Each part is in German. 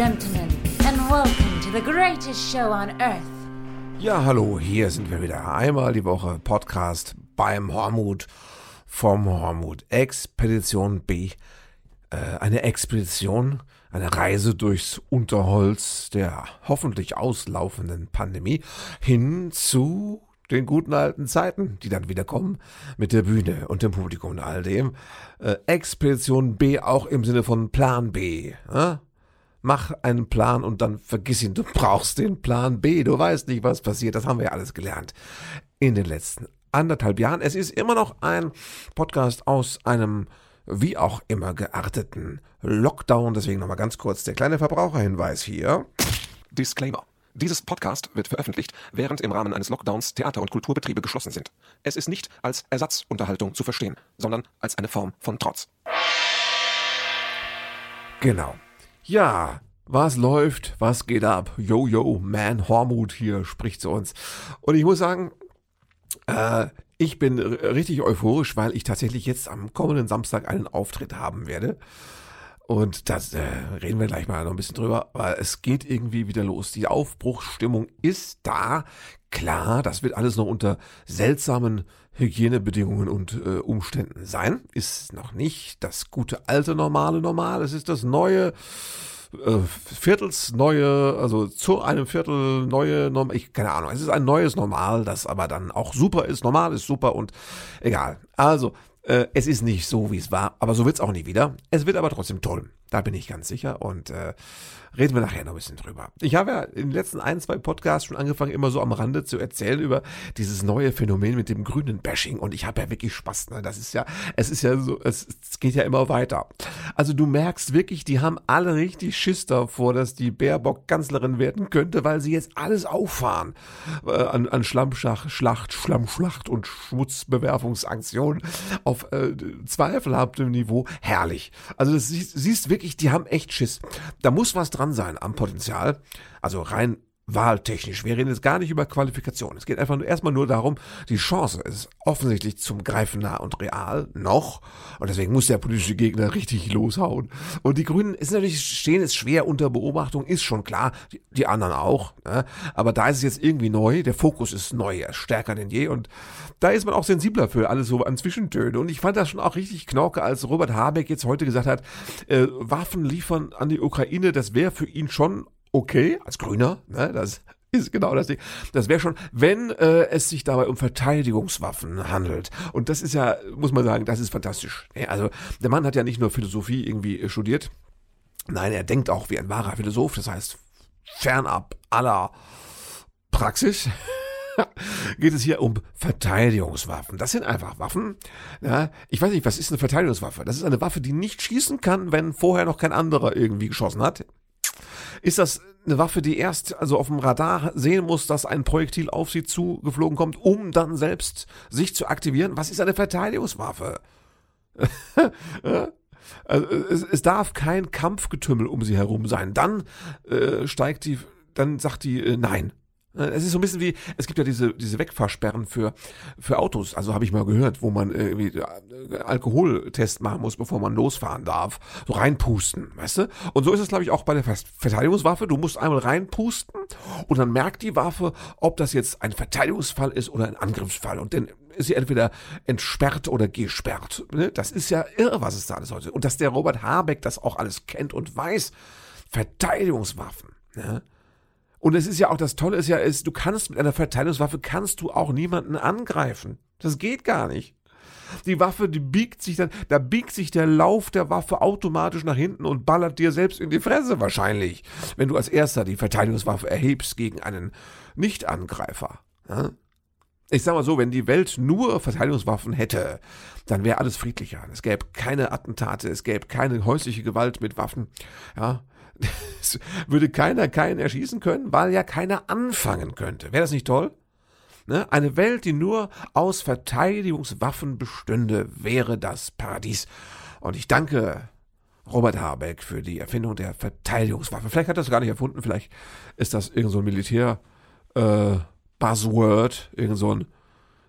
gentlemen, and welcome to the greatest show on earth. Ja, hallo, hier sind wir wieder. Einmal die Woche Podcast beim Hormut vom Hormut. Expedition B. Äh, eine Expedition, eine Reise durchs Unterholz der hoffentlich auslaufenden Pandemie hin zu den guten alten Zeiten, die dann wieder kommen, mit der Bühne und dem Publikum und all dem. Äh, Expedition B auch im Sinne von Plan B. Äh? Mach einen Plan und dann vergiss ihn. Du brauchst den Plan B. Du weißt nicht, was passiert. Das haben wir ja alles gelernt in den letzten anderthalb Jahren. Es ist immer noch ein Podcast aus einem wie auch immer gearteten Lockdown. Deswegen nochmal ganz kurz der kleine Verbraucherhinweis hier. Disclaimer. Dieses Podcast wird veröffentlicht, während im Rahmen eines Lockdowns Theater- und Kulturbetriebe geschlossen sind. Es ist nicht als Ersatzunterhaltung zu verstehen, sondern als eine Form von Trotz. Genau. Ja, was läuft? Was geht ab? Yo, yo, Man Hormut hier spricht zu uns. Und ich muss sagen, äh, ich bin richtig euphorisch, weil ich tatsächlich jetzt am kommenden Samstag einen Auftritt haben werde. Und das äh, reden wir gleich mal noch ein bisschen drüber, weil es geht irgendwie wieder los. Die Aufbruchsstimmung ist da. Klar, das wird alles noch unter seltsamen Hygienebedingungen und äh, Umständen sein. Ist noch nicht das gute alte normale Normal. Es ist das neue äh, Viertels neue, also zu einem Viertel neue, Norm ich keine Ahnung. Es ist ein neues Normal, das aber dann auch super ist. Normal ist super und egal. Also äh, es ist nicht so, wie es war, aber so wird es auch nie wieder. Es wird aber trotzdem toll. Da bin ich ganz sicher und äh, reden wir nachher noch ein bisschen drüber. Ich habe ja in den letzten ein, zwei Podcasts schon angefangen, immer so am Rande zu erzählen über dieses neue Phänomen mit dem grünen Bashing und ich habe ja wirklich Spaß. Ne? Das ist ja, es ist ja so, es, es geht ja immer weiter. Also du merkst wirklich, die haben alle richtig Schiss davor, dass die Baerbock Kanzlerin werden könnte, weil sie jetzt alles auffahren äh, an, an Schlammschlacht, Schlacht, Schlammschlacht und Schmutzbewerfungsaktionen auf äh, zweifelhaftem Niveau. Herrlich. Also das siehst, siehst wirklich wirklich, die haben echt Schiss. Da muss was dran sein am Potenzial. Also rein wahltechnisch. Wir reden jetzt gar nicht über Qualifikation. Es geht einfach nur, erstmal nur darum, die Chance ist offensichtlich zum Greifen nah und real noch. Und deswegen muss der politische Gegner richtig loshauen. Und die Grünen ist natürlich, stehen es schwer unter Beobachtung, ist schon klar. Die, die anderen auch. Ne? Aber da ist es jetzt irgendwie neu. Der Fokus ist neu, stärker denn je. Und da ist man auch sensibler für alles so an Zwischentöne. Und ich fand das schon auch richtig knorke, als Robert Habeck jetzt heute gesagt hat, äh, Waffen liefern an die Ukraine, das wäre für ihn schon okay, als Grüner, ne, das ist genau das Ding. Das wäre schon, wenn äh, es sich dabei um Verteidigungswaffen handelt. Und das ist ja, muss man sagen, das ist fantastisch. Also der Mann hat ja nicht nur Philosophie irgendwie studiert, nein, er denkt auch wie ein wahrer Philosoph, das heißt fernab aller Praxis. geht es hier um Verteidigungswaffen. Das sind einfach Waffen. Ja, ich weiß nicht, was ist eine Verteidigungswaffe? Das ist eine Waffe, die nicht schießen kann, wenn vorher noch kein anderer irgendwie geschossen hat. Ist das eine Waffe, die erst also auf dem Radar sehen muss, dass ein Projektil auf sie zugeflogen kommt, um dann selbst sich zu aktivieren? Was ist eine Verteidigungswaffe? also, es, es, darf kein Kampfgetümmel um sie herum sein. Dann äh, steigt die, dann sagt die äh, nein. Äh, es ist so ein bisschen wie, es gibt ja diese, diese Wegfahrsperren für, für Autos, also habe ich mal gehört, wo man irgendwie äh, Alkoholtest machen muss, bevor man losfahren darf. So reinpusten, weißt du? Und so ist es, glaube ich, auch bei der Verteidigungswaffe. Du musst einmal reinpusten und dann merkt die Waffe, ob das jetzt ein Verteidigungsfall ist oder ein Angriffsfall. Und dann ist sie entweder entsperrt oder gesperrt. Ne? Das ist ja irre, was es da alles heute. Und dass der Robert Habeck das auch alles kennt und weiß. Verteidigungswaffen. Ne? Und es ist ja auch das Tolle ist ja, ist, du kannst mit einer Verteidigungswaffe kannst du auch niemanden angreifen. Das geht gar nicht. Die Waffe, die biegt sich dann, da biegt sich der Lauf der Waffe automatisch nach hinten und ballert dir selbst in die Fresse wahrscheinlich, wenn du als erster die Verteidigungswaffe erhebst gegen einen Nichtangreifer. Ja? Ich sag mal so, wenn die Welt nur Verteidigungswaffen hätte, dann wäre alles friedlicher. Es gäbe keine Attentate, es gäbe keine häusliche Gewalt mit Waffen. Ja, würde keiner keinen erschießen können, weil ja keiner anfangen könnte. Wäre das nicht toll? Ne? Eine Welt, die nur aus Verteidigungswaffen bestünde, wäre das Paradies. Und ich danke Robert Habeck für die Erfindung der Verteidigungswaffe. Vielleicht hat er das gar nicht erfunden, vielleicht ist das irgend so ein Militär äh, Buzzword, irgend so ein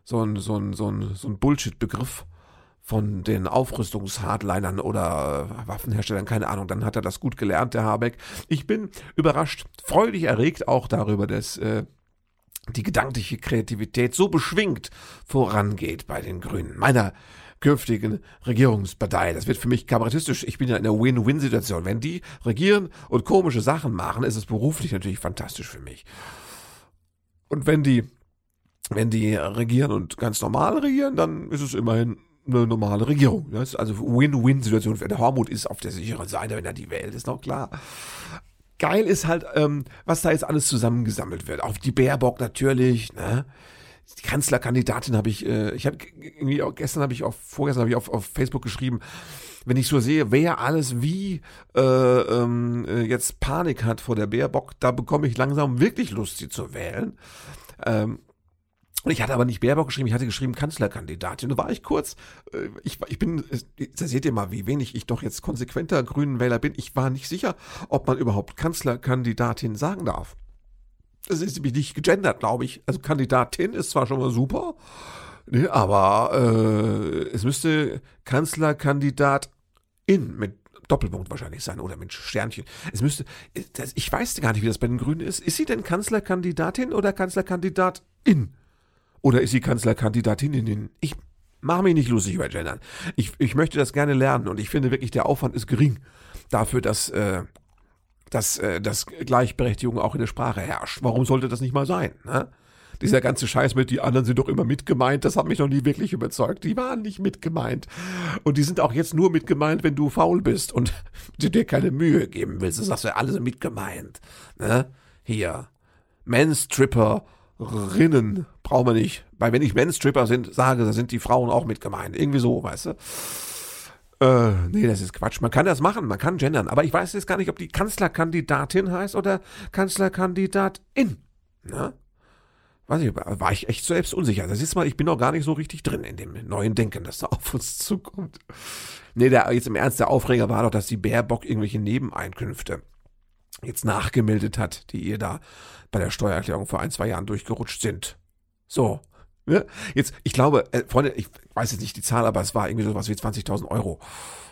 so ein so ein so ein, so ein Bullshit Begriff von den Aufrüstungshardlinern oder äh, Waffenherstellern, keine Ahnung. Dann hat er das gut gelernt, der Habeck. Ich bin überrascht, freudig erregt auch darüber, dass äh, die gedankliche Kreativität so beschwingt vorangeht bei den Grünen. Meiner künftigen Regierungspartei. Das wird für mich kabarettistisch. Ich bin ja in einer Win-Win-Situation. Wenn die regieren und komische Sachen machen, ist es beruflich natürlich fantastisch für mich. Und wenn die, wenn die regieren und ganz normal regieren, dann ist es immerhin eine normale Regierung. Ist also Win-Win-Situation. Der Hormut ist auf der sicheren Seite, wenn er die wählt, ist noch klar. Geil ist halt, ähm, was da jetzt alles zusammengesammelt wird. Auf die Baerbock natürlich, ne? die Kanzlerkandidatin habe ich, äh, ich habe irgendwie auch gestern habe ich auf, vorgestern habe ich auf, auf Facebook geschrieben, wenn ich so sehe, wer alles wie äh, ähm, äh, jetzt Panik hat vor der Baerbock, da bekomme ich langsam wirklich Lust, sie zu wählen. Ähm, und ich hatte aber nicht Baerbock geschrieben, ich hatte geschrieben Kanzlerkandidatin. Da war ich kurz, äh, ich, ich bin, da seht ihr mal, wie wenig ich doch jetzt konsequenter grünen Wähler bin. Ich war nicht sicher, ob man überhaupt Kanzlerkandidatin sagen darf es ist nämlich nicht gegendert, glaube ich. Also Kandidatin ist zwar schon mal super, ne, aber äh, es müsste Kanzlerkandidat in mit Doppelpunkt wahrscheinlich sein oder mit Sternchen. Es müsste, das, ich weiß gar nicht, wie das bei den Grünen ist. Ist sie denn Kanzlerkandidatin oder Kanzlerkandidatin? Oder ist sie Kanzlerkandidatin? Ich mache mich nicht lustig über Gendern. Ich, ich möchte das gerne lernen und ich finde wirklich, der Aufwand ist gering dafür, dass äh, dass, äh, dass Gleichberechtigung auch in der Sprache herrscht. Warum sollte das nicht mal sein? Ne? Dieser ganze Scheiß mit, die anderen sind doch immer mitgemeint, das hat mich noch nie wirklich überzeugt. Die waren nicht mitgemeint. Und die sind auch jetzt nur mitgemeint, wenn du faul bist und dir keine Mühe geben willst. Das sagst du, alle sind mitgemeint. Ne? Hier. Menstripper. Rinnen brauchen wir nicht. Weil wenn ich Menstripper sind, sage, da sind die Frauen auch mitgemeint. Irgendwie so, weißt du. Äh, nee, das ist Quatsch. Man kann das machen, man kann gendern. Aber ich weiß jetzt gar nicht, ob die Kanzlerkandidatin heißt oder Kanzlerkandidatin. Na? Weiß ich, war ich echt selbst unsicher. Das ist mal, ich bin noch gar nicht so richtig drin in dem neuen Denken, das da auf uns zukommt. Nee, der, jetzt im Ernst, der Aufreger war doch, dass die Baerbock irgendwelche Nebeneinkünfte jetzt nachgemeldet hat, die ihr da bei der Steuererklärung vor ein, zwei Jahren durchgerutscht sind. So, Ne? Jetzt, ich glaube, äh, Freunde, ich weiß jetzt nicht die Zahl, aber es war irgendwie sowas wie 20.000 Euro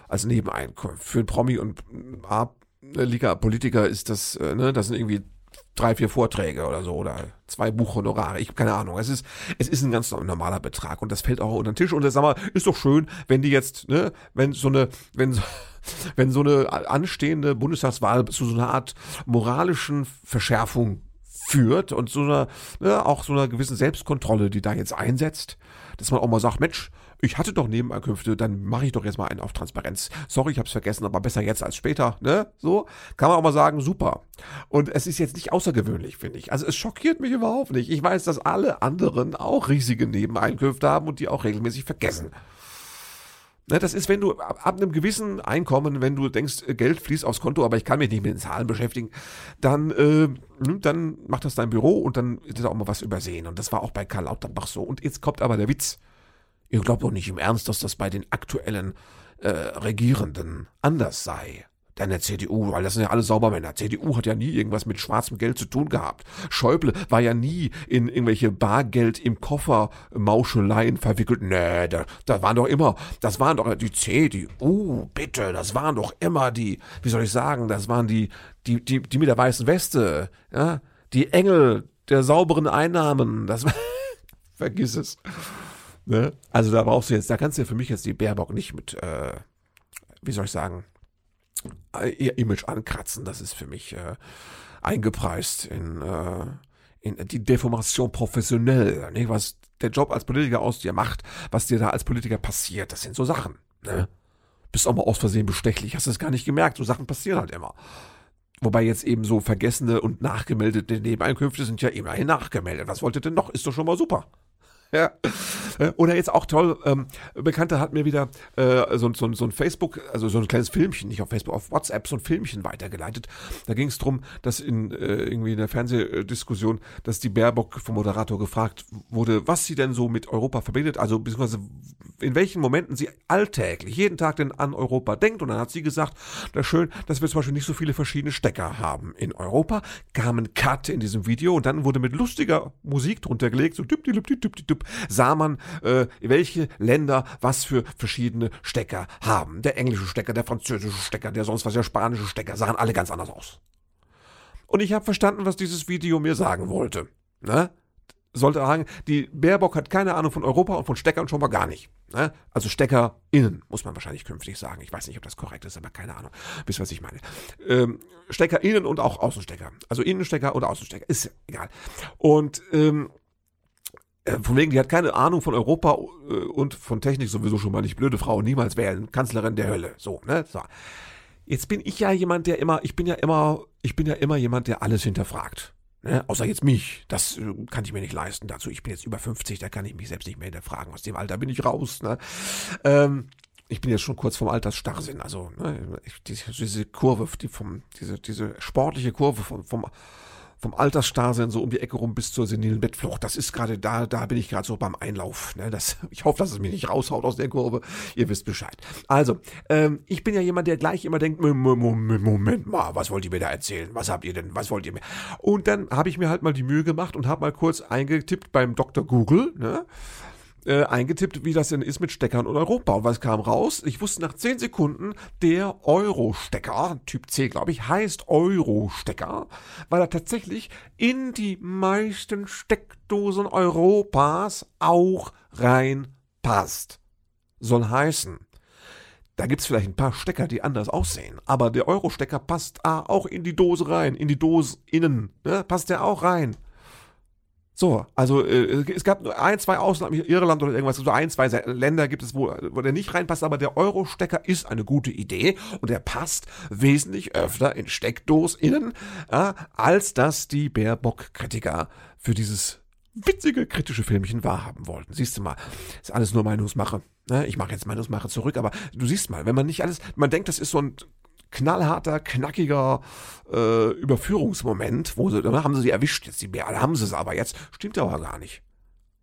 als Nebeneinkunft. Für ein Promi und A-Liga-Politiker ist das, äh, ne, das sind irgendwie drei, vier Vorträge oder so oder zwei Buchhonorare. Ich habe keine Ahnung. Es ist, es ist ein ganz normaler Betrag und das fällt auch unter den Tisch. Und das sag mal, ist doch schön, wenn die jetzt, ne, wenn so eine, wenn so, wenn so eine anstehende Bundestagswahl zu so einer Art moralischen Verschärfung führt und so einer, ne, auch so einer gewissen Selbstkontrolle, die da jetzt einsetzt, dass man auch mal sagt, Mensch, ich hatte doch Nebeneinkünfte, dann mache ich doch jetzt mal einen auf Transparenz. Sorry, ich habe es vergessen, aber besser jetzt als später, ne? So kann man auch mal sagen, super. Und es ist jetzt nicht außergewöhnlich, finde ich. Also es schockiert mich überhaupt nicht. Ich weiß, dass alle anderen auch riesige Nebeneinkünfte haben und die auch regelmäßig vergessen. Ne, das ist, wenn du ab, ab, einem gewissen Einkommen, wenn du denkst, äh, Geld fließt aufs Konto, aber ich kann mich nicht mit den Zahlen beschäftigen, dann, äh, hm, dann macht das dein Büro und dann ist auch mal was übersehen. Und das war auch bei Karl Lauterbach so. Und jetzt kommt aber der Witz. Ihr glaubt doch nicht im Ernst, dass das bei den aktuellen äh, Regierenden anders sei deiner CDU, weil das sind ja alle Saubermänner. CDU hat ja nie irgendwas mit schwarzem Geld zu tun gehabt. Schäuble war ja nie in irgendwelche Bargeld im Koffer Mauscheleien verwickelt. Nee, da, da waren doch immer, das waren doch die CDU, bitte, das waren doch immer die, wie soll ich sagen, das waren die, die, die, die mit der weißen Weste, ja, die Engel der sauberen Einnahmen, das vergiss es. Ne? Also da brauchst du jetzt, da kannst du ja für mich jetzt die Baerbock nicht mit, äh, wie soll ich sagen, ihr Image ankratzen. Das ist für mich äh, eingepreist in, äh, in die Deformation professionell. Nicht? Was der Job als Politiker aus dir macht, was dir da als Politiker passiert, das sind so Sachen. Ne? Bist auch mal aus Versehen bestechlich, hast es gar nicht gemerkt. So Sachen passieren halt immer. Wobei jetzt eben so vergessene und nachgemeldete Nebeneinkünfte sind ja immerhin nachgemeldet. Was wolltet ihr denn noch? Ist doch schon mal super. Ja. Oder jetzt auch toll, ähm, Bekannter hat mir wieder äh, so, so, so ein Facebook, also so ein kleines Filmchen, nicht auf Facebook, auf WhatsApp so ein Filmchen weitergeleitet. Da ging es darum, dass in äh, irgendwie in der Fernsehdiskussion, dass die Baerbock vom Moderator gefragt wurde, was sie denn so mit Europa verbindet, also beziehungsweise in welchen Momenten sie alltäglich, jeden Tag denn an Europa denkt. Und dann hat sie gesagt, das schön, dass wir zum Beispiel nicht so viele verschiedene Stecker haben in Europa. Kam ein Cut in diesem Video und dann wurde mit lustiger Musik drunter gelegt, so düpp, düpp, düpp, düpp, YouTube sah man, äh, welche Länder was für verschiedene Stecker haben. Der englische Stecker, der französische Stecker, der sonst was, der spanische Stecker, sahen alle ganz anders aus. Und ich habe verstanden, was dieses Video mir sagen wollte. Ne? Sollte sagen, die Baerbock hat keine Ahnung von Europa und von Steckern schon mal gar nicht. Ne? Also Stecker innen, muss man wahrscheinlich künftig sagen. Ich weiß nicht, ob das korrekt ist, aber keine Ahnung. Wisst was ich meine. Ähm, Stecker innen und auch Außenstecker. Also Innenstecker oder Außenstecker. Ist egal. Und ähm, äh, von wegen, die hat keine Ahnung von Europa äh, und von Technik sowieso schon mal nicht. Blöde Frau, niemals wählen. Kanzlerin der Hölle. So, ne? So. Jetzt bin ich ja jemand, der immer, ich bin ja immer, ich bin ja immer jemand, der alles hinterfragt. Ne? Außer jetzt mich. Das äh, kann ich mir nicht leisten dazu. Ich bin jetzt über 50, da kann ich mich selbst nicht mehr hinterfragen. Aus dem Alter bin ich raus. Ne? Ähm, ich bin jetzt schon kurz vom Altersstarrsinn. Also ne, diese, diese Kurve, die vom, diese, diese sportliche Kurve vom, vom vom Altersstarrsinn so um die Ecke rum bis zur senilen Bettflucht. Das ist gerade da, da bin ich gerade so beim Einlauf. Ne? Das, ich hoffe, dass es mich nicht raushaut aus der Kurve. Ihr wisst Bescheid. Also, ähm, ich bin ja jemand, der gleich immer denkt, Moment mal, was wollt ihr mir da erzählen? Was habt ihr denn? Was wollt ihr mir? Und dann habe ich mir halt mal die Mühe gemacht und habe mal kurz eingetippt beim Dr. Google, ne? Äh, eingetippt, wie das denn ist mit Steckern und Europa. Und was kam raus? Ich wusste nach 10 Sekunden, der Euro-Stecker, Typ C, glaube ich, heißt Euro-Stecker, weil er tatsächlich in die meisten Steckdosen Europas auch reinpasst. Soll heißen, da gibt's vielleicht ein paar Stecker, die anders aussehen, aber der Euro-Stecker passt auch in die Dose rein, in die Dose innen, ne? passt der auch rein. So, also äh, es gab nur ein, zwei Ausnahmen, Irland oder irgendwas, so ein, zwei Länder gibt es, wo, wo der nicht reinpasst, aber der Euro-Stecker ist eine gute Idee und er passt wesentlich öfter in Steckdosinnen, äh, als das die Baerbock-Kritiker für dieses witzige kritische Filmchen wahrhaben wollten. Siehst du mal, ist alles nur Meinungsmache. Ne? Ich mache jetzt Meinungsmache zurück, aber du siehst mal, wenn man nicht alles, man denkt, das ist so ein knallharter, knackiger äh, Überführungsmoment, wo sie, dann haben sie sie erwischt, jetzt die Bär, haben sie es aber jetzt, stimmt aber gar nicht.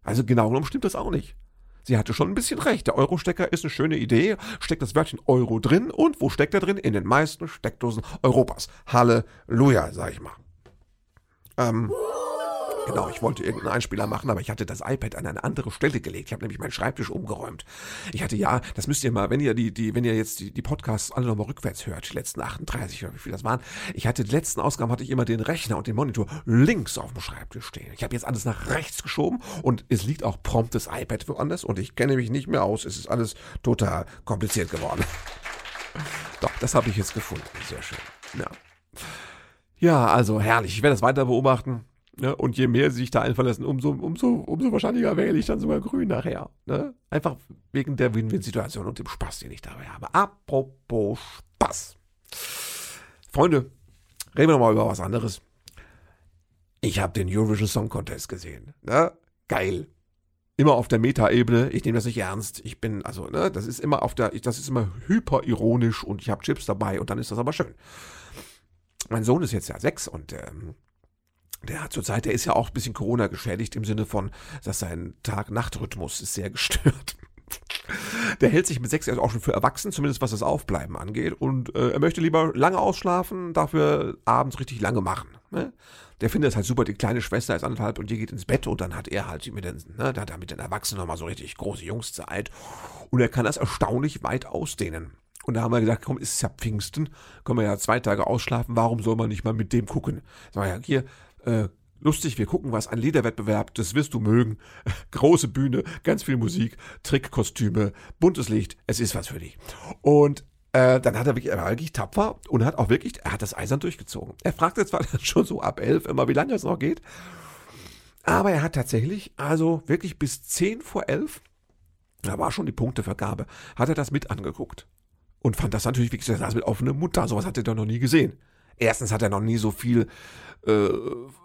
Also genau genommen stimmt das auch nicht. Sie hatte schon ein bisschen recht. Der Euro-Stecker ist eine schöne Idee. Steckt das Wörtchen Euro drin. Und wo steckt er drin? In den meisten Steckdosen Europas. Halleluja, sag ich mal. Ähm. Genau, ich wollte irgendeinen Einspieler machen, aber ich hatte das iPad an eine andere Stelle gelegt. Ich habe nämlich meinen Schreibtisch umgeräumt. Ich hatte ja, das müsst ihr mal, wenn ihr die, die, wenn ihr jetzt die, die Podcasts alle nochmal rückwärts hört, die letzten 38 oder wie viel das waren, ich hatte die letzten Ausgaben hatte ich immer den Rechner und den Monitor links auf dem Schreibtisch stehen. Ich habe jetzt alles nach rechts geschoben und es liegt auch prompt das iPad woanders und ich kenne mich nicht mehr aus. Es ist alles total kompliziert geworden. Doch, das habe ich jetzt gefunden. Sehr schön. Ja. Ja, also herrlich. Ich werde das weiter beobachten. Ne? Und je mehr sie sich da einfallen lassen, umso, umso, umso wahrscheinlicher wähle ich dann sogar grün nachher. Ne? Einfach wegen der Win-Win-Situation und dem Spaß, den ich dabei habe. Apropos Spaß. Freunde, reden wir mal über was anderes. Ich habe den Eurovision Song Contest gesehen. Ne? Geil. Immer auf der Meta-Ebene. Ich nehme das nicht ernst. Ich bin, also, ne, das ist immer auf der, das ist immer hyperironisch und ich habe Chips dabei und dann ist das aber schön. Mein Sohn ist jetzt ja sechs und ähm, der hat zurzeit, der ist ja auch ein bisschen Corona geschädigt im Sinne von, dass sein Tag-Nacht-Rhythmus ist sehr gestört. Der hält sich mit sechs Jahren auch schon für erwachsen, zumindest was das Aufbleiben angeht. Und äh, er möchte lieber lange ausschlafen, dafür abends richtig lange machen. Ne? Der findet es halt super, die kleine Schwester ist anderthalb und die geht ins Bett und dann hat er halt mit den, ne, da hat er mit den Erwachsenen nochmal so richtig große Jungszeit. Und er kann das erstaunlich weit ausdehnen. Und da haben wir gesagt, komm, ist ja Pfingsten, können wir ja zwei Tage ausschlafen, warum soll man nicht mal mit dem gucken? Sag mal, ja, hier, äh, lustig, wir gucken was, ein Liederwettbewerb, das wirst du mögen. Große Bühne, ganz viel Musik, Trickkostüme, buntes Licht, es ist was für dich. Und äh, dann hat er wirklich, er war wirklich tapfer und hat auch wirklich, er hat das eisern durchgezogen. Er fragte zwar schon so ab elf immer, wie lange es noch geht, aber er hat tatsächlich, also wirklich bis zehn vor elf, da war schon die Punktevergabe, hat er das mit angeguckt. Und fand das natürlich wirklich, er saß mit offenem Mund da, sowas hat er doch noch nie gesehen. Erstens hat er noch nie so viel äh,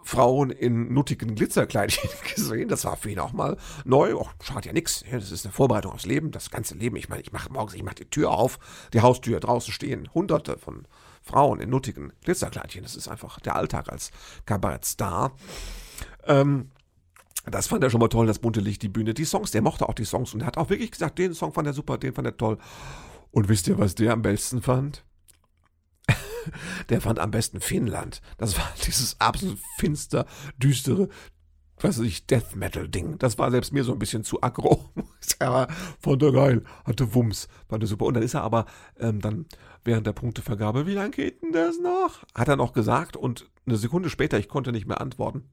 Frauen in nuttigen Glitzerkleidchen gesehen. Das war für ihn auch mal neu. Och, schadet ja nix. Das ist eine Vorbereitung aufs Leben, das ganze Leben. Ich meine, ich mache morgens, ich mache die Tür auf, die Haustür, draußen stehen hunderte von Frauen in nuttigen Glitzerkleidchen. Das ist einfach der Alltag als Kabarettstar. Ähm, das fand er schon mal toll, das bunte Licht, die Bühne, die Songs. Der mochte auch die Songs und er hat auch wirklich gesagt, den Song fand er super, den fand er toll. Und wisst ihr, was der am besten fand? der fand am besten Finnland. Das war dieses absolut finster, düstere, was weiß ich, Death Metal Ding. Das war selbst mir so ein bisschen zu aggro. aber fand er geil, hatte Wumms, fand er super. Und dann ist er aber ähm, dann während der Punktevergabe, wie lange geht denn das noch? Hat er noch gesagt und eine Sekunde später, ich konnte nicht mehr antworten.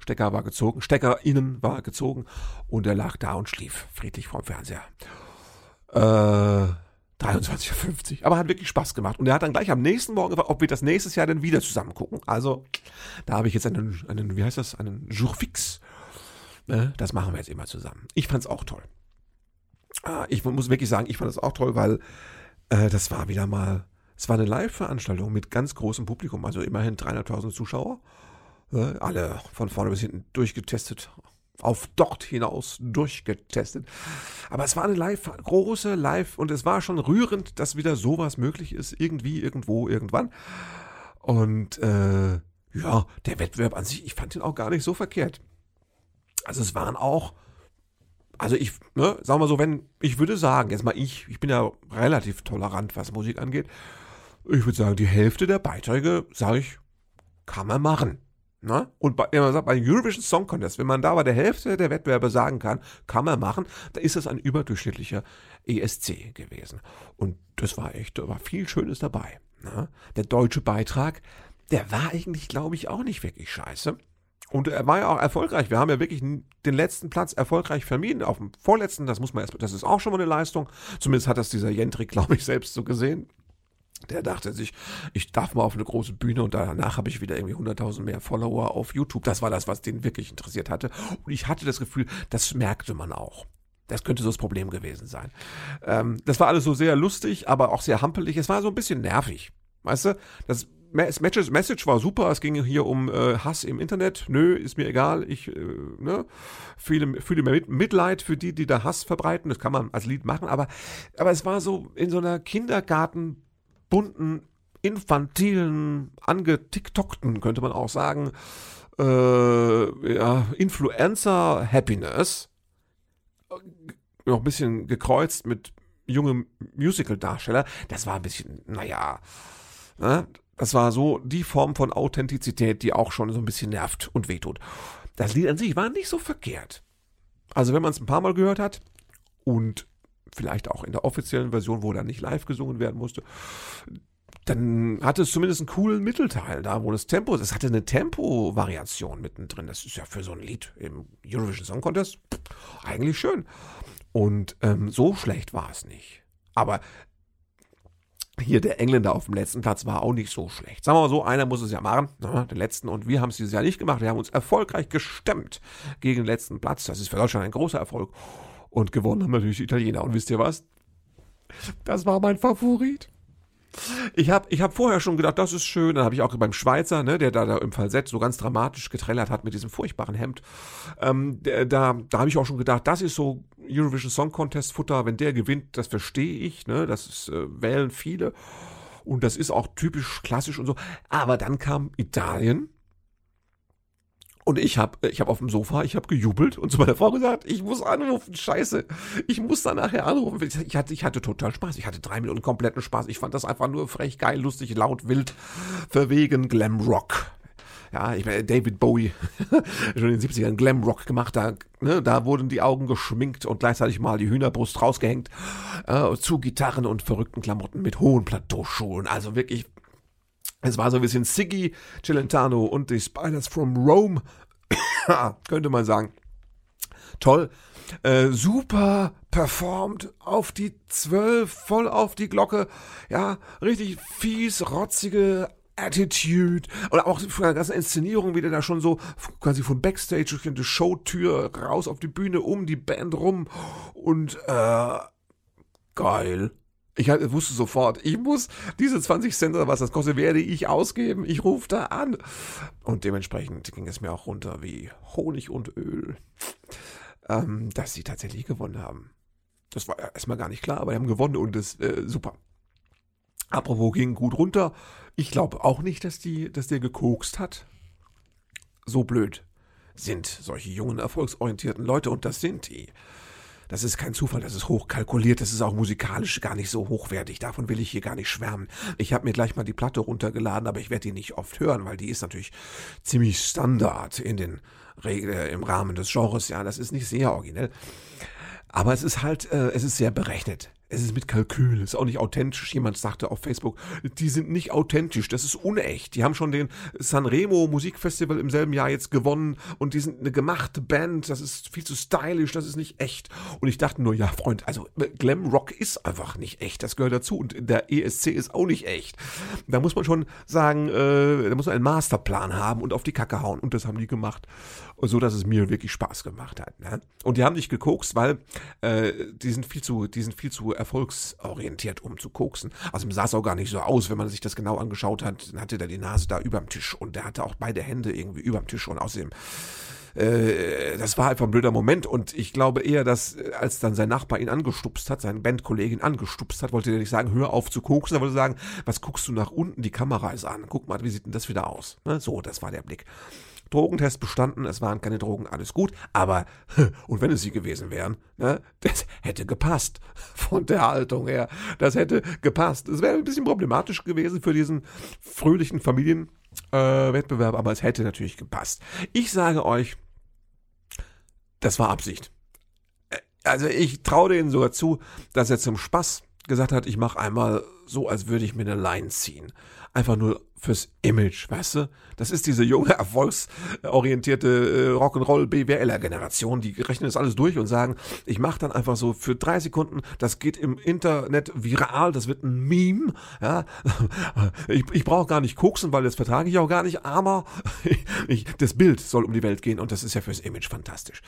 Stecker war gezogen, Stecker innen war gezogen und er lag da und schlief friedlich vorm Fernseher. Äh, 23,50. Aber hat wirklich Spaß gemacht. Und er hat dann gleich am nächsten Morgen gefragt, ob wir das nächstes Jahr dann wieder zusammen gucken. Also, da habe ich jetzt einen, einen, wie heißt das, einen Jour fix. Ne? Das machen wir jetzt immer zusammen. Ich fand es auch toll. Ah, ich muss wirklich sagen, ich fand es auch toll, weil äh, das war wieder mal, es war eine Live-Veranstaltung mit ganz großem Publikum, also immerhin 300.000 Zuschauer. Ne? Alle von vorne bis hinten durchgetestet, auf dort hinaus durchgetestet. Aber es war eine live, große Live und es war schon rührend, dass wieder sowas möglich ist, irgendwie, irgendwo, irgendwann. Und äh, ja, der Wettbewerb an sich, ich fand ihn auch gar nicht so verkehrt. Also es waren auch, also ich, ne, sagen wir so, wenn, ich würde sagen, jetzt mal ich, ich bin ja relativ tolerant, was Musik angeht. Ich würde sagen, die Hälfte der Beiträge, sage ich, kann man machen. Ne? Und bei, wenn man sagt, bei Eurovision Song Contest, wenn man da bei der Hälfte der Wettbewerbe sagen kann, kann man machen, da ist das ein überdurchschnittlicher ESC gewesen. Und das war echt, da war viel Schönes dabei. Ne? Der deutsche Beitrag, der war eigentlich, glaube ich, auch nicht wirklich scheiße. Und er war ja auch erfolgreich. Wir haben ja wirklich den letzten Platz erfolgreich vermieden. Auf dem vorletzten, das muss man erst, das ist auch schon mal eine Leistung. Zumindest hat das dieser Jentrik, glaube ich, selbst so gesehen. Der dachte sich, ich darf mal auf eine große Bühne und danach habe ich wieder irgendwie 100.000 mehr Follower auf YouTube. Das war das, was den wirklich interessiert hatte. Und ich hatte das Gefühl, das merkte man auch. Das könnte so das Problem gewesen sein. Ähm, das war alles so sehr lustig, aber auch sehr hampelig. Es war so ein bisschen nervig. Weißt du, das Message war super. Es ging hier um äh, Hass im Internet. Nö, ist mir egal. Ich äh, ne, fühle, fühle mir Mitleid für die, die da Hass verbreiten. Das kann man als Lied machen. Aber, aber es war so in so einer Kindergarten bunten, infantilen, angetiktokten, könnte man auch sagen, äh, ja, Influencer-Happiness. Noch ein bisschen gekreuzt mit jungem Musical-Darsteller. Das war ein bisschen, naja, ne? das war so die Form von Authentizität, die auch schon so ein bisschen nervt und wehtut. Das Lied an sich war nicht so verkehrt. Also wenn man es ein paar Mal gehört hat und vielleicht auch in der offiziellen Version, wo dann nicht live gesungen werden musste, dann hatte es zumindest einen coolen Mittelteil da, wo das Tempo, es hatte eine Tempo-Variation mittendrin. Das ist ja für so ein Lied im Eurovision Song Contest eigentlich schön. Und ähm, so schlecht war es nicht. Aber hier der Engländer auf dem letzten Platz war auch nicht so schlecht. Sagen wir mal so, einer muss es ja machen, ne, den letzten. Und wir haben es dieses Jahr nicht gemacht. Wir haben uns erfolgreich gestemmt gegen den letzten Platz. Das ist für Deutschland ein großer Erfolg. Und gewonnen haben natürlich die Italiener. Und wisst ihr was? Das war mein Favorit. Ich habe ich hab vorher schon gedacht, das ist schön. Dann habe ich auch beim Schweizer, ne, der da, da im Falsett so ganz dramatisch getrellert hat mit diesem furchtbaren Hemd, ähm, der, da, da habe ich auch schon gedacht, das ist so Eurovision Song Contest Futter. Wenn der gewinnt, das verstehe ich. Ne, das ist, äh, wählen viele. Und das ist auch typisch klassisch und so. Aber dann kam Italien und ich habe ich hab auf dem Sofa, ich habe gejubelt und zu meiner Frau gesagt, ich muss anrufen, scheiße. Ich muss dann nachher anrufen. Ich hatte, ich hatte total Spaß. Ich hatte drei Minuten kompletten Spaß. Ich fand das einfach nur frech, geil, lustig, laut, wild, verwegen, Glam Rock. Ja, ich meine, David Bowie, schon in den 70ern Glam Rock gemacht, da, ne, da wurden die Augen geschminkt und gleichzeitig mal die Hühnerbrust rausgehängt, äh, zu Gitarren und verrückten Klamotten mit hohen Plateauschuhen. Also wirklich es war so ein bisschen Siggy Celentano und die Spiders from Rome, könnte man sagen. Toll. Äh, super performt auf die Zwölf, voll auf die Glocke. Ja, richtig fies, rotzige Attitude und auch von der ganzen Inszenierung, wie der da schon so quasi von Backstage durch die Showtür raus auf die Bühne, um die Band rum und äh, geil. Ich wusste sofort, ich muss diese 20 Cent oder was das kostet, werde ich ausgeben. Ich rufe da an. Und dementsprechend ging es mir auch runter wie Honig und Öl, ähm, dass sie tatsächlich gewonnen haben. Das war erstmal gar nicht klar, aber die haben gewonnen und das äh, super. Apropos ging gut runter. Ich glaube auch nicht, dass, die, dass der gekokst hat. So blöd sind solche jungen, erfolgsorientierten Leute und das sind die. Das ist kein Zufall, das ist hochkalkuliert, das ist auch musikalisch gar nicht so hochwertig. Davon will ich hier gar nicht schwärmen. Ich habe mir gleich mal die Platte runtergeladen, aber ich werde die nicht oft hören, weil die ist natürlich ziemlich Standard in den äh, im Rahmen des Genres. Ja, das ist nicht sehr originell. Aber es ist halt, äh, es ist sehr berechnet. Es ist mit Kalkül, ist auch nicht authentisch. Jemand sagte auf Facebook, die sind nicht authentisch, das ist unecht. Die haben schon den Sanremo Musikfestival im selben Jahr jetzt gewonnen und die sind eine gemachte Band, das ist viel zu stylisch, das ist nicht echt. Und ich dachte nur, ja Freund, also Glam Rock ist einfach nicht echt, das gehört dazu und der ESC ist auch nicht echt. Da muss man schon sagen, äh, da muss man einen Masterplan haben und auf die Kacke hauen und das haben die gemacht, so dass es mir wirklich Spaß gemacht hat. Ne? Und die haben nicht gekokst, weil äh, die sind viel zu, die sind viel zu erfolgsorientiert, um zu koksen. Also sah es auch gar nicht so aus, wenn man sich das genau angeschaut hat. Dann hatte der die Nase da überm Tisch und der hatte auch beide Hände irgendwie überm Tisch und außerdem äh, das war einfach ein blöder Moment und ich glaube eher, dass äh, als dann sein Nachbar ihn angestupst hat, seine Bandkollegin angestupst hat, wollte er nicht sagen, hör auf zu koksen, er wollte sagen, was guckst du nach unten, die Kamera ist an, guck mal, wie sieht denn das wieder aus? Ne? So, das war der Blick. Drogentest bestanden, es waren keine Drogen, alles gut, aber, und wenn es sie gewesen wären, ne, das hätte gepasst, von der Haltung her, das hätte gepasst. Es wäre ein bisschen problematisch gewesen für diesen fröhlichen Familienwettbewerb, äh, aber es hätte natürlich gepasst. Ich sage euch, das war Absicht. Also ich traue denen sogar zu, dass er zum Spaß gesagt hat, ich mache einmal so, als würde ich mir eine Line ziehen einfach nur fürs Image, weißt du? Das ist diese junge, erfolgsorientierte äh, Rock'n'Roll BWLer Generation, die rechnen das alles durch und sagen, ich mache dann einfach so für drei Sekunden, das geht im Internet viral, das wird ein Meme, ja? Ich, ich brauche gar nicht koksen, weil das vertrage ich auch gar nicht, aber ich, das Bild soll um die Welt gehen und das ist ja fürs Image fantastisch.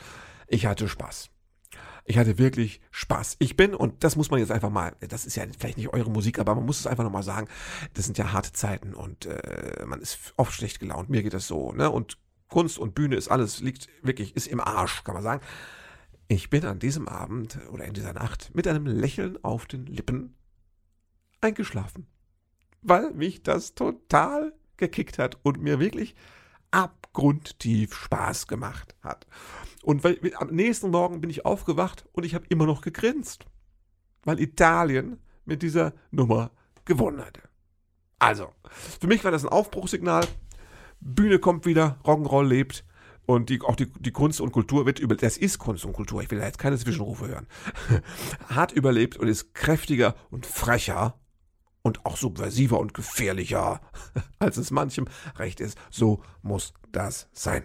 Ich hatte Spaß. Ich hatte wirklich Spaß. Ich bin, und das muss man jetzt einfach mal, das ist ja vielleicht nicht eure Musik, aber man muss es einfach nochmal sagen, das sind ja harte Zeiten und äh, man ist oft schlecht gelaunt. Mir geht das so, ne? Und Kunst und Bühne ist alles, liegt wirklich, ist im Arsch, kann man sagen. Ich bin an diesem Abend oder in dieser Nacht mit einem Lächeln auf den Lippen eingeschlafen. Weil mich das total gekickt hat und mir wirklich abgrundtief Spaß gemacht hat. Und weil, am nächsten Morgen bin ich aufgewacht und ich habe immer noch gegrinst, weil Italien mit dieser Nummer gewonnen hatte. Also, für mich war das ein Aufbruchssignal. Bühne kommt wieder, Rock'n'Roll lebt und die, auch die, die Kunst und Kultur wird über, das ist Kunst und Kultur, ich will da jetzt keine Zwischenrufe hören, hat überlebt und ist kräftiger und frecher und auch subversiver und gefährlicher, als es manchem recht ist. So muss das sein.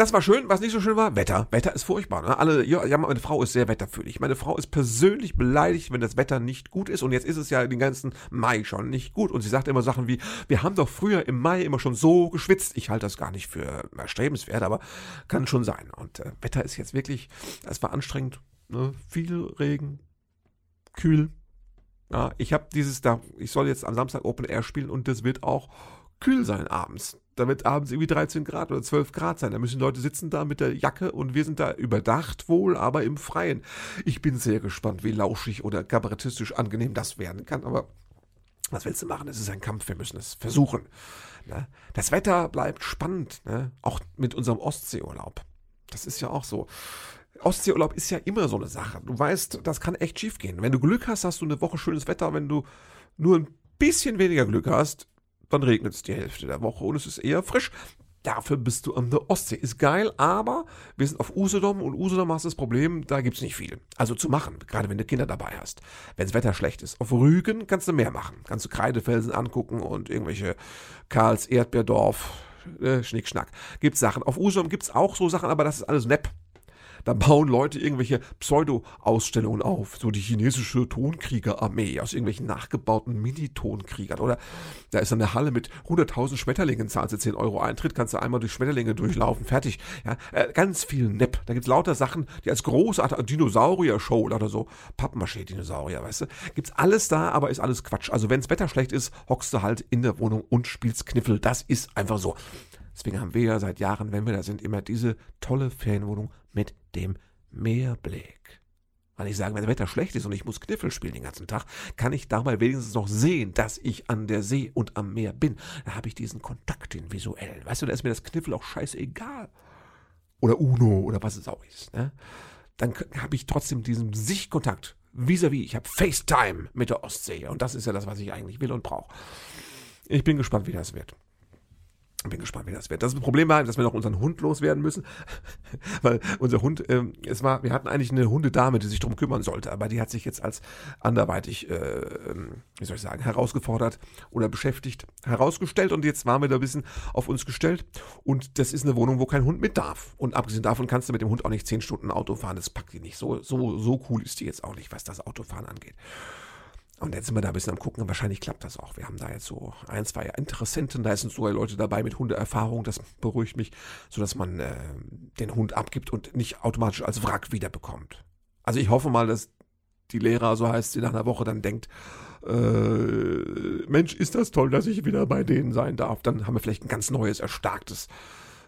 Das war schön. Was nicht so schön war, Wetter. Wetter ist furchtbar. Ne? Alle, ja, meine Frau ist sehr wetterfühlig. Meine Frau ist persönlich beleidigt, wenn das Wetter nicht gut ist. Und jetzt ist es ja den ganzen Mai schon nicht gut. Und sie sagt immer Sachen wie, wir haben doch früher im Mai immer schon so geschwitzt. Ich halte das gar nicht für erstrebenswert, aber kann schon sein. Und äh, Wetter ist jetzt wirklich, es war anstrengend. Ne? Viel Regen, kühl. Ja, ich habe dieses, da, ich soll jetzt am Samstag Open Air spielen und das wird auch kühl sein abends. Da wird abends irgendwie 13 Grad oder 12 Grad sein. Da müssen Leute sitzen da mit der Jacke und wir sind da überdacht wohl, aber im Freien. Ich bin sehr gespannt, wie lauschig oder kabarettistisch angenehm das werden kann, aber was willst du machen? Es ist ein Kampf, wir müssen es versuchen. Ne? Das Wetter bleibt spannend, ne? auch mit unserem Ostseeurlaub. Das ist ja auch so. Ostseeurlaub ist ja immer so eine Sache. Du weißt, das kann echt schief gehen. Wenn du Glück hast, hast du eine Woche schönes Wetter. Wenn du nur ein bisschen weniger Glück hast, dann regnet es die Hälfte der Woche und es ist eher frisch. Dafür bist du an der Ostsee. Ist geil, aber wir sind auf Usedom und Usedom hast das Problem, da gibt es nicht viel. Also zu machen, gerade wenn du Kinder dabei hast. Wenn das Wetter schlecht ist. Auf Rügen kannst du mehr machen. Kannst du Kreidefelsen angucken und irgendwelche Karls Erdbeerdorf, äh, Schnickschnack. Gibt's Sachen. Auf Usedom es auch so Sachen, aber das ist alles nepp. Da bauen Leute irgendwelche Pseudo-Ausstellungen auf, so die chinesische Tonkriegerarmee aus irgendwelchen nachgebauten Mini-Tonkriegern. Oder da ist eine Halle mit 100.000 Schmetterlingen, zahlst du 10 Euro Eintritt, kannst du einmal durch Schmetterlinge durchlaufen, fertig. Ja, äh, ganz viel Nepp. Da gibt's lauter Sachen, die als großartige Dinosaurier-Show oder so, Pappmaché-Dinosaurier, weißt du, gibt's alles da, aber ist alles Quatsch. Also wenn's Wetter schlecht ist, hockst du halt in der Wohnung und spielst Kniffel. Das ist einfach so. Deswegen haben wir ja seit Jahren, wenn wir da sind, immer diese tolle Ferienwohnung mit dem Meerblick. Weil ich sage, wenn das Wetter schlecht ist und ich muss Kniffel spielen den ganzen Tag, kann ich dabei wenigstens noch sehen, dass ich an der See und am Meer bin. Da habe ich diesen Kontakt, den visuellen. Weißt du, da ist mir das Kniffel auch scheißegal. Oder Uno oder was es auch ist. Ne? Dann habe ich trotzdem diesen Sichtkontakt vis-à-vis. -vis. Ich habe FaceTime mit der Ostsee. Und das ist ja das, was ich eigentlich will und brauche. ich bin gespannt, wie das wird. Bin gespannt, wie das wird. Das Problem war, dass wir noch unseren Hund loswerden müssen, weil unser Hund, ähm, es war, wir hatten eigentlich eine Hundedame, die sich darum kümmern sollte, aber die hat sich jetzt als anderweitig, äh, ähm, wie soll ich sagen, herausgefordert oder beschäftigt herausgestellt und jetzt waren wir da ein bisschen auf uns gestellt und das ist eine Wohnung, wo kein Hund mit darf. Und abgesehen davon kannst du mit dem Hund auch nicht zehn Stunden Auto fahren, das packt die nicht. So, so, so cool ist die jetzt auch nicht, was das Autofahren angeht. Und jetzt sind wir da ein bisschen am gucken, wahrscheinlich klappt das auch. Wir haben da jetzt so ein, zwei Interessenten, da sind sogar Leute dabei mit Hundeerfahrung, das beruhigt mich, sodass man äh, den Hund abgibt und nicht automatisch als Wrack wiederbekommt. Also ich hoffe mal, dass die Lehrer, so heißt sie, nach einer Woche dann denkt, äh, Mensch, ist das toll, dass ich wieder bei denen sein darf. Dann haben wir vielleicht ein ganz neues, erstarktes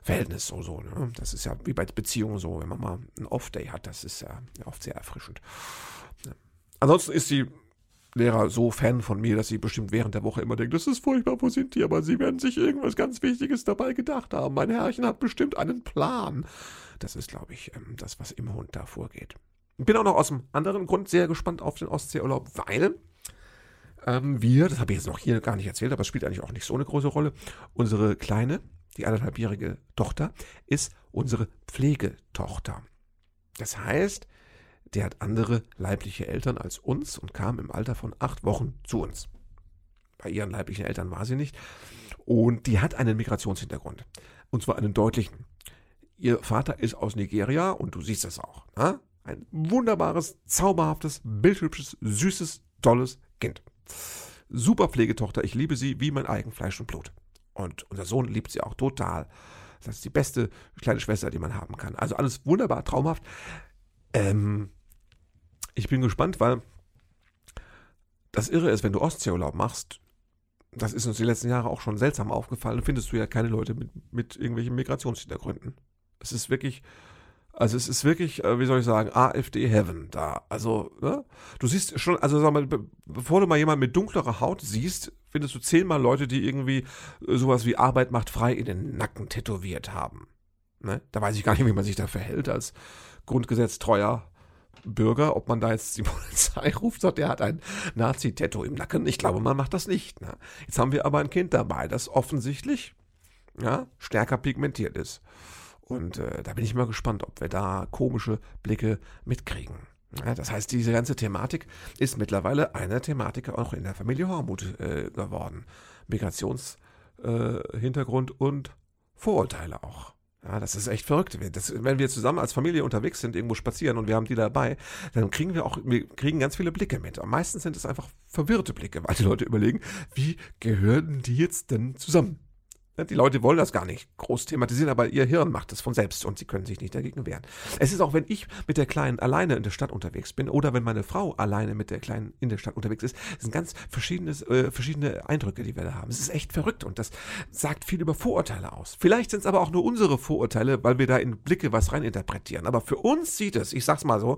Verhältnis. So, so, ne? Das ist ja wie bei Beziehungen so, wenn man mal einen Off-Day hat, das ist ja oft sehr erfrischend. Ansonsten ist sie Lehrer so Fan von mir, dass sie bestimmt während der Woche immer denken, das ist furchtbar, wo sind die? Aber sie werden sich irgendwas ganz Wichtiges dabei gedacht haben. Mein Herrchen hat bestimmt einen Plan. Das ist, glaube ich, ähm, das, was im Hund da vorgeht. Bin auch noch aus einem anderen Grund sehr gespannt auf den Ostseeurlaub, weil ähm, wir, das habe ich jetzt noch hier gar nicht erzählt, aber es spielt eigentlich auch nicht so eine große Rolle, unsere kleine, die anderthalbjährige Tochter, ist unsere Pflegetochter. Das heißt, der hat andere leibliche Eltern als uns und kam im Alter von acht Wochen zu uns. Bei ihren leiblichen Eltern war sie nicht. Und die hat einen Migrationshintergrund. Und zwar einen deutlichen. Ihr Vater ist aus Nigeria und du siehst das auch. Na? Ein wunderbares, zauberhaftes, bildhübsches, süßes, tolles Kind. Super Pflegetochter, ich liebe sie wie mein eigen Fleisch und Blut. Und unser Sohn liebt sie auch total. Das ist die beste kleine Schwester, die man haben kann. Also alles wunderbar, traumhaft. Ähm, ich bin gespannt, weil das Irre ist, wenn du Ostseeurlaub machst, das ist uns die letzten Jahre auch schon seltsam aufgefallen, findest du ja keine Leute mit, mit irgendwelchen Migrationshintergründen. Es ist wirklich, also es ist wirklich, äh, wie soll ich sagen, AfD Heaven da. Also, ne? Du siehst schon, also sag mal, bevor du mal jemanden mit dunklerer Haut siehst, findest du zehnmal Leute, die irgendwie äh, sowas wie Arbeit macht frei in den Nacken tätowiert haben. Ne? Da weiß ich gar nicht, wie man sich da verhält als grundgesetztreuer Bürger, ob man da jetzt die Polizei ruft, sagt, der hat ein Nazi-Tattoo im Nacken. Ich glaube, man macht das nicht. Ne? Jetzt haben wir aber ein Kind dabei, das offensichtlich ja, stärker pigmentiert ist. Und äh, da bin ich mal gespannt, ob wir da komische Blicke mitkriegen. Ja, das heißt, diese ganze Thematik ist mittlerweile eine Thematik auch in der Familie Hormuth äh, geworden. Migrationshintergrund äh, und Vorurteile auch. Ja, das ist echt verrückt. Das, wenn wir zusammen als Familie unterwegs sind, irgendwo spazieren und wir haben die dabei, dann kriegen wir auch, wir kriegen ganz viele Blicke mit. Am meisten sind es einfach verwirrte Blicke, weil die Leute überlegen, wie gehören die jetzt denn zusammen? Die Leute wollen das gar nicht groß thematisieren, aber ihr Hirn macht es von selbst und sie können sich nicht dagegen wehren. Es ist auch, wenn ich mit der Kleinen alleine in der Stadt unterwegs bin oder wenn meine Frau alleine mit der Kleinen in der Stadt unterwegs ist, sind ganz verschiedenes, äh, verschiedene Eindrücke, die wir da haben. Es ist echt verrückt und das sagt viel über Vorurteile aus. Vielleicht sind es aber auch nur unsere Vorurteile, weil wir da in Blicke was reininterpretieren. Aber für uns sieht es, ich sag's mal so,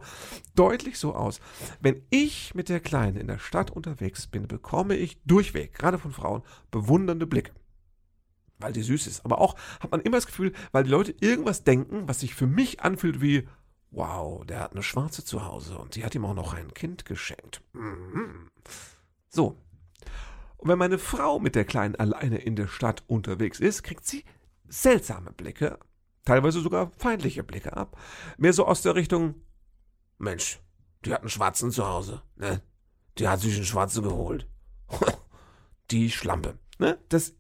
deutlich so aus. Wenn ich mit der Kleinen in der Stadt unterwegs bin, bekomme ich durchweg, gerade von Frauen, bewundernde Blicke weil die süß ist. Aber auch hat man immer das Gefühl, weil die Leute irgendwas denken, was sich für mich anfühlt wie, wow, der hat eine Schwarze zu Hause und die hat ihm auch noch ein Kind geschenkt. Mhm. So. Und wenn meine Frau mit der Kleinen alleine in der Stadt unterwegs ist, kriegt sie seltsame Blicke, teilweise sogar feindliche Blicke ab. Mehr so aus der Richtung, Mensch, die hat einen Schwarzen zu Hause, ne? Die hat sich einen Schwarzen geholt. die Schlampe. Ne? Das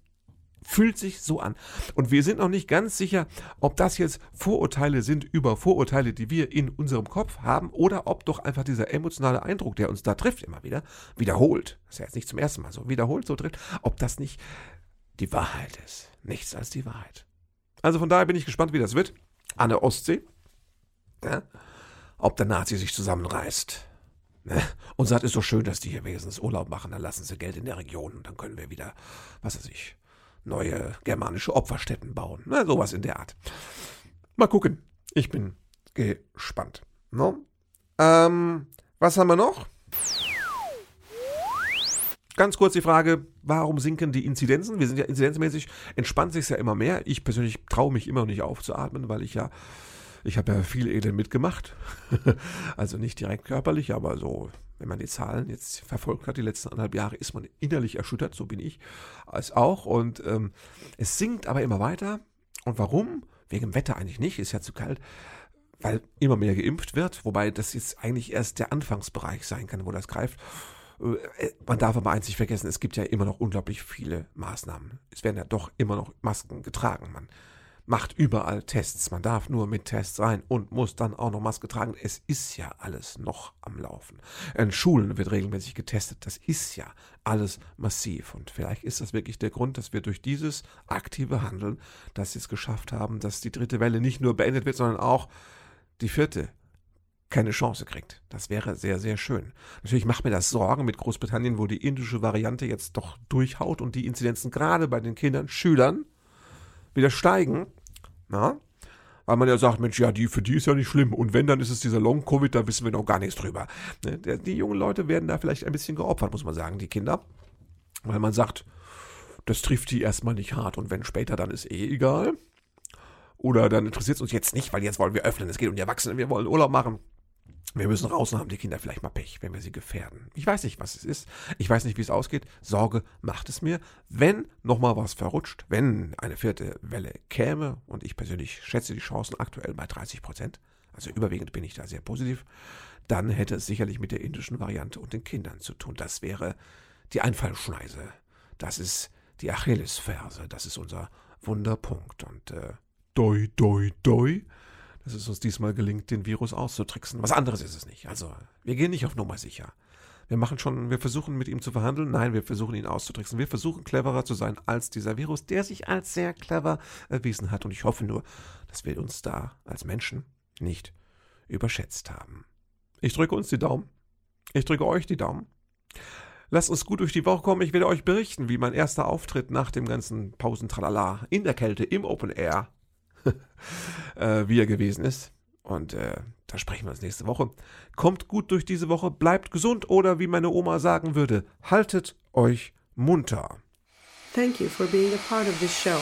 fühlt sich so an. Und wir sind noch nicht ganz sicher, ob das jetzt Vorurteile sind über Vorurteile, die wir in unserem Kopf haben, oder ob doch einfach dieser emotionale Eindruck, der uns da trifft, immer wieder, wiederholt, das ist ja jetzt nicht zum ersten Mal so, wiederholt so trifft, ob das nicht die Wahrheit ist. Nichts als die Wahrheit. Also von daher bin ich gespannt, wie das wird. An der Ostsee. Ja? Ob der Nazi sich zusammenreißt. Ne? Und sagt, ist doch schön, dass die hier wenigstens Urlaub machen, dann lassen sie Geld in der Region und dann können wir wieder, was weiß ich, neue germanische Opferstätten bauen. Na, sowas in der Art. Mal gucken. Ich bin gespannt. No? Ähm, was haben wir noch? Ganz kurz die Frage, warum sinken die Inzidenzen? Wir sind ja inzidenzmäßig, entspannt sich ja immer mehr. Ich persönlich traue mich immer noch nicht aufzuatmen, weil ich ja Ich habe ja viel Elend mitgemacht. also nicht direkt körperlich, aber so, wenn man die Zahlen jetzt verfolgt hat, die letzten anderthalb Jahre, ist man innerlich erschüttert, so bin ich als auch. Und ähm, es sinkt aber immer weiter. Und warum? Wegen dem Wetter eigentlich nicht, ist ja zu kalt weil immer mehr geimpft wird, wobei das jetzt eigentlich erst der Anfangsbereich sein kann, wo das greift. Äh, man darf aber eins nicht vergessen, es gibt ja immer noch unglaublich viele Maßnahmen. Es werden ja doch immer noch Masken getragen. Man macht überall Tests. Man darf nur mit Tests rein und muss dann auch noch Maske tragen. Es ist ja alles noch am Laufen. In Schulen wird regelmäßig getestet. Das ist ja alles massiv. Und vielleicht ist das wirklich der Grund, dass wir durch dieses aktive Handeln das jetzt geschafft haben, dass die dritte Welle nicht nur beendet wird, sondern auch die vierte keine Chance kriegt. Das wäre sehr, sehr schön. Natürlich macht mir das Sorgen mit Großbritannien, wo die indische Variante jetzt doch durchhaut und die Inzidenzen gerade bei den Kindern, Schülern wieder steigen. Na? Weil man ja sagt, Mensch, ja, die, für die ist ja nicht schlimm. Und wenn, dann ist es dieser Long-Covid, da wissen wir noch gar nichts drüber. Ne? Die jungen Leute werden da vielleicht ein bisschen geopfert, muss man sagen, die Kinder. Weil man sagt, das trifft die erstmal nicht hart. Und wenn später, dann ist eh egal. Oder dann interessiert es uns jetzt nicht, weil jetzt wollen wir öffnen. Es geht um die Erwachsenen, wir wollen Urlaub machen. Wir müssen raus und haben die Kinder vielleicht mal Pech, wenn wir sie gefährden. Ich weiß nicht, was es ist. Ich weiß nicht, wie es ausgeht. Sorge macht es mir. Wenn nochmal was verrutscht, wenn eine vierte Welle käme, und ich persönlich schätze die Chancen aktuell bei 30 Prozent, also überwiegend bin ich da sehr positiv, dann hätte es sicherlich mit der indischen Variante und den Kindern zu tun. Das wäre die Einfallschneise. Das ist die Achillesferse. Das ist unser Wunderpunkt. Und äh, doi, doi, doi dass es uns diesmal gelingt, den Virus auszutricksen. Was anderes ist es nicht. Also, wir gehen nicht auf Nummer sicher. Wir machen schon, wir versuchen mit ihm zu verhandeln. Nein, wir versuchen ihn auszutricksen. Wir versuchen cleverer zu sein als dieser Virus, der sich als sehr clever erwiesen hat. Und ich hoffe nur, dass wir uns da als Menschen nicht überschätzt haben. Ich drücke uns die Daumen. Ich drücke euch die Daumen. Lasst uns gut durch die Woche kommen. Ich werde euch berichten, wie mein erster Auftritt nach dem ganzen Pausentralala in der Kälte im Open Air äh, wie er gewesen ist. Und äh, da sprechen wir uns nächste Woche. Kommt gut durch diese Woche, bleibt gesund oder wie meine Oma sagen würde, haltet euch munter. Thank you for being a part of this show.